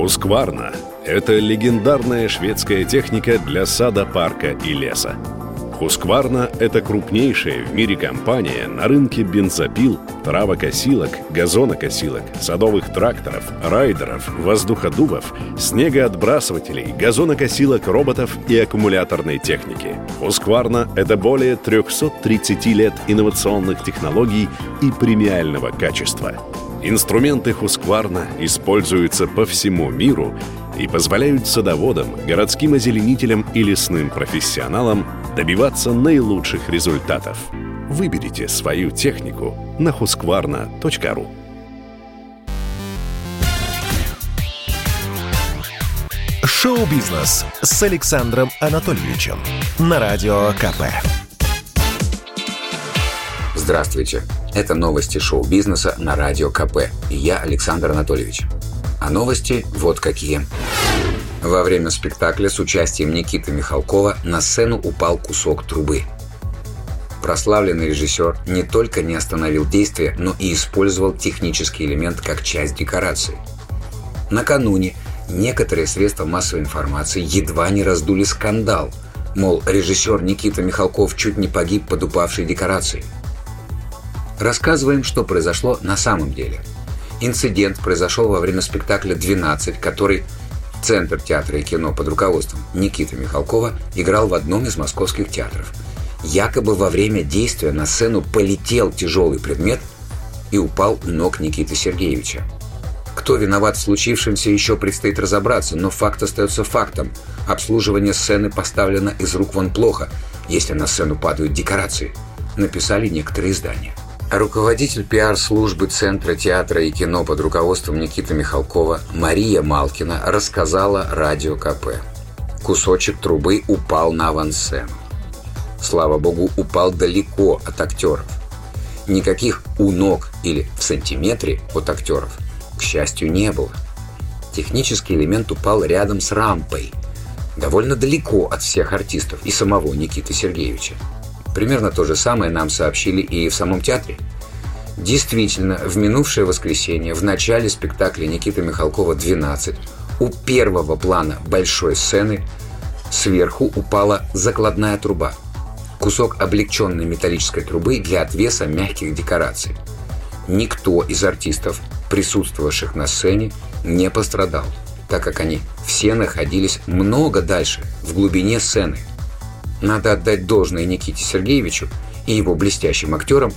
Хускварна – это легендарная шведская техника для сада, парка и леса. Хускварна – это крупнейшая в мире компания на рынке бензопил, травокосилок, газонокосилок, садовых тракторов, райдеров, воздуходувов, снегоотбрасывателей, газонокосилок, роботов и аккумуляторной техники. Хускварна – это более 330 лет инновационных технологий и премиального качества. Инструменты Хускварна используются по всему миру и позволяют садоводам, городским озеленителям и лесным профессионалам добиваться наилучших результатов. Выберите свою технику на husqvarna.ru Шоу-бизнес с Александром Анатольевичем на Радио КП. Здравствуйте. Это новости шоу-бизнеса на Радио КП. И я Александр Анатольевич. А новости вот какие. Во время спектакля с участием Никиты Михалкова на сцену упал кусок трубы. Прославленный режиссер не только не остановил действие, но и использовал технический элемент как часть декорации. Накануне некоторые средства массовой информации едва не раздули скандал, мол, режиссер Никита Михалков чуть не погиб под упавшей декорацией. Рассказываем, что произошло на самом деле. Инцидент произошел во время спектакля «12», который Центр театра и кино под руководством Никиты Михалкова играл в одном из московских театров. Якобы во время действия на сцену полетел тяжелый предмет и упал у ног Никиты Сергеевича. Кто виноват в случившемся, еще предстоит разобраться, но факт остается фактом. Обслуживание сцены поставлено из рук вон плохо, если на сцену падают декорации, написали некоторые издания. Руководитель пиар-службы Центра театра и кино под руководством Никиты Михалкова Мария Малкина рассказала радио КП. Кусочек трубы упал на авансцену. Слава богу, упал далеко от актеров. Никаких у ног или в сантиметре от актеров, к счастью, не было. Технический элемент упал рядом с рампой, довольно далеко от всех артистов и самого Никиты Сергеевича. Примерно то же самое нам сообщили и в самом театре. Действительно, в минувшее воскресенье, в начале спектакля Никиты Михалкова «12», у первого плана большой сцены сверху упала закладная труба. Кусок облегченной металлической трубы для отвеса мягких декораций. Никто из артистов, присутствовавших на сцене, не пострадал, так как они все находились много дальше, в глубине сцены – надо отдать должное Никите Сергеевичу и его блестящим актерам,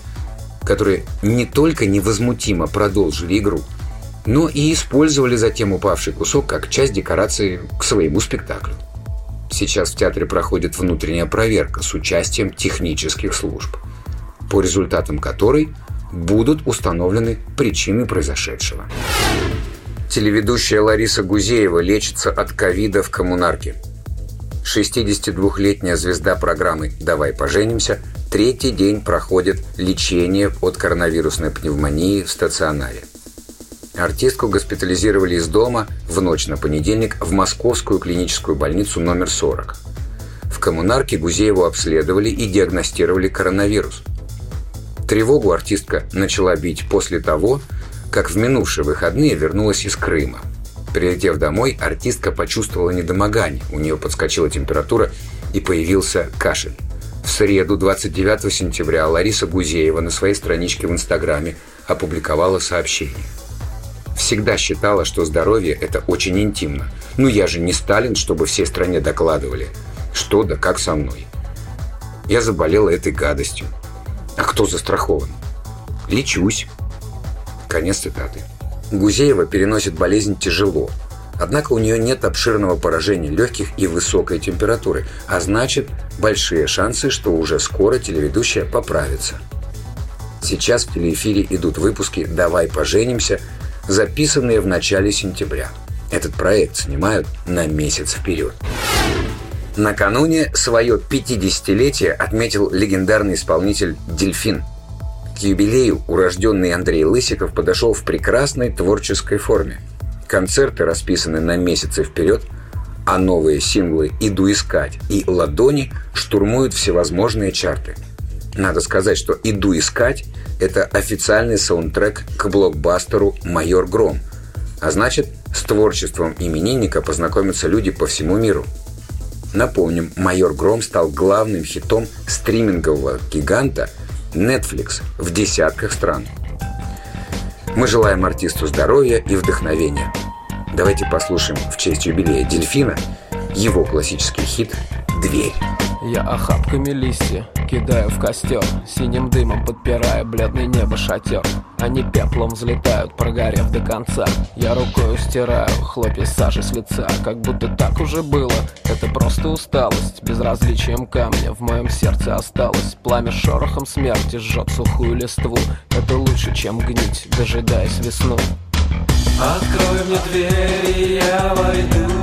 которые не только невозмутимо продолжили игру, но и использовали затем упавший кусок как часть декорации к своему спектаклю. Сейчас в театре проходит внутренняя проверка с участием технических служб, по результатам которой будут установлены причины произошедшего. Телеведущая Лариса Гузеева лечится от ковида в коммунарке – 62-летняя звезда программы «Давай поженимся» третий день проходит лечение от коронавирусной пневмонии в стационаре. Артистку госпитализировали из дома в ночь на понедельник в Московскую клиническую больницу номер 40. В коммунарке Гузееву обследовали и диагностировали коронавирус. Тревогу артистка начала бить после того, как в минувшие выходные вернулась из Крыма – Прилетев домой, артистка почувствовала недомогание. У нее подскочила температура и появился кашель. В среду, 29 сентября, Лариса Гузеева на своей страничке в Инстаграме опубликовала сообщение. Всегда считала, что здоровье – это очень интимно. Ну я же не Сталин, чтобы всей стране докладывали. Что да как со мной. Я заболела этой гадостью. А кто застрахован? Лечусь. Конец цитаты. Гузеева переносит болезнь тяжело. Однако у нее нет обширного поражения легких и высокой температуры, а значит, большие шансы, что уже скоро телеведущая поправится. Сейчас в телеэфире идут выпуски «Давай поженимся», записанные в начале сентября. Этот проект снимают на месяц вперед. Накануне свое 50-летие отметил легендарный исполнитель «Дельфин» К юбилею урожденный Андрей Лысиков подошел в прекрасной творческой форме. Концерты расписаны на месяцы вперед, а новые синглы «Иду искать» и «Ладони» штурмуют всевозможные чарты. Надо сказать, что «Иду искать» — это официальный саундтрек к блокбастеру «Майор Гром», А значит, с творчеством именинника познакомятся люди по всему миру. Напомним, «Майор Гром» стал главным хитом стримингового гиганта Netflix в десятках стран. Мы желаем артисту здоровья и вдохновения. Давайте послушаем в честь юбилея «Дельфина» его классический хит «Дверь». Я охапками листья кидаю в костер Синим дымом подпирая бледное небо шатер. Они пеплом взлетают, прогорев до конца. Я рукою стираю хлопья сажи с лица. Как будто так уже было. Это просто усталость Безразличием камня в моем сердце осталось. Пламя шорохом смерти жжет сухую листву. Это лучше, чем гнить, дожидаясь весну. Открой мне дверь, и я войду